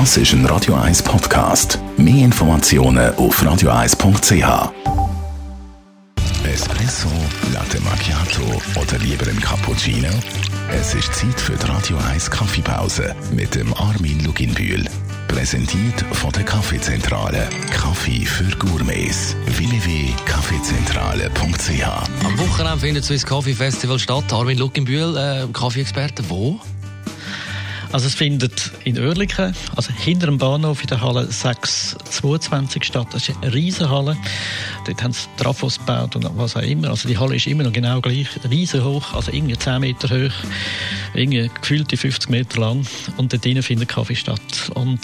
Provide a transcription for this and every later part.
Das ist ein Radio 1 Podcast. Mehr Informationen auf radio1.ch. Espresso, Latte Macchiato oder lieber ein Cappuccino? Es ist Zeit für die Radio 1 Kaffeepause mit dem Armin Luginbühl. Präsentiert von der Kaffeezentrale. Kaffee für Gourmets. www.kaffeezentrale.ch Am Wochenende findet das Swiss Coffee Festival statt. Armin Luckenbühl, äh, Kaffeeexperte, wo? Also es findet in Oerlikon, also hinter dem Bahnhof in der Halle 622 statt. Das ist eine riesige Halle. Dort haben sie Trafos gebaut und was auch immer. Also die Halle ist immer noch genau gleich, riesen hoch, also irgendwie 10 Meter hoch, irgendwie gefühlte 50 Meter lang und dort drinnen findet Kaffee statt. Und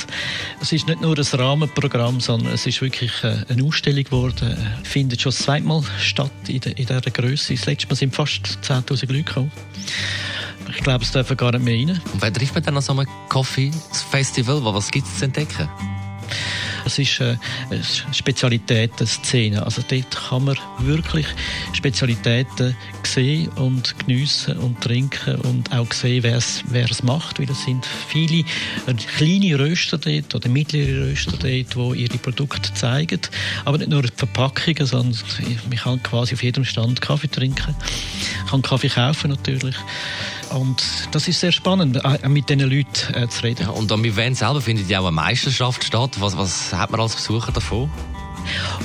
es ist nicht nur ein Rahmenprogramm, sondern es ist wirklich äh, eine Ausstellung geworden. Findet schon das zweite Mal statt in dieser Größe. Das letzte Mal sind fast 10'000 Leute gekommen. Ich glaube, es dürfen gar nicht mehr rein. Und wer trifft man dann an so einem Coffee-Festival? Was gibt es zu entdecken? Es ist äh, eine Spezialitäten-Szene. Also dort kann man wirklich Spezialitäten sehen und geniessen und trinken und auch sehen, wer es macht. Weil es sind viele äh, kleine Röster dort oder mittlere Röster dort, die ihre Produkte zeigen. Aber nicht nur die Verpackungen, sondern man kann quasi auf jedem Stand Kaffee trinken. Man kann Kaffee kaufen natürlich. Und das ist sehr spannend, auch mit diesen Leuten äh, zu reden. Ja, und am Event selber findet ja auch eine Meisterschaft statt. Was, was hat man als Besucher davon?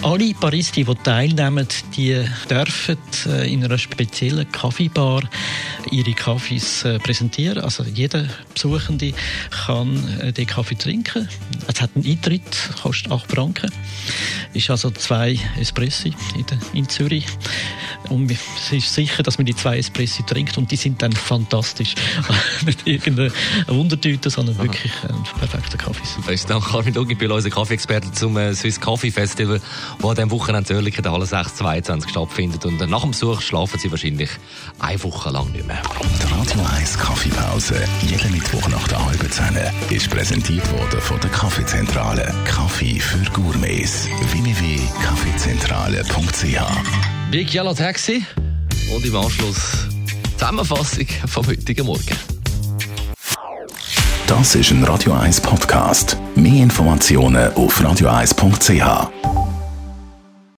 Alle Paristi, die teilnehmen, die dürfen äh, in einer speziellen Kaffeebar ihre Kaffees äh, präsentieren. Also jeder Besuchende kann äh, den Kaffee trinken. Es hat einen Eintritt, kostet 8 Franken. Ist also zwei Espressi in, in Zürich. Und es ist sicher, dass man die zwei Espressi trinkt und die sind dann fantastisch. Nicht irgendeine Wundertüte, sondern Aha. wirklich ein perfekter Kaffee. Besten Dank, Carmen Dugipil, unser Kaffeeexperte zum Swiss Coffee Festival, das an diesem Wochenende in der Halle 622 stattfindet. Und nach dem Besuch schlafen Sie wahrscheinlich eine Woche lang nicht mehr. Die Radio 1 Kaffeepause, jeden Mittwoch nach der halben Zehn, ist präsentiert worden von der Kaffeezentrale. Kaffee für Gourmets. www.kaffeezentrale.ch Big Yellow Taxi und im Anschluss Zusammenfassung vom heutigen Morgen. Das ist ein Radio 1 Podcast. Mehr Informationen auf radio1.ch.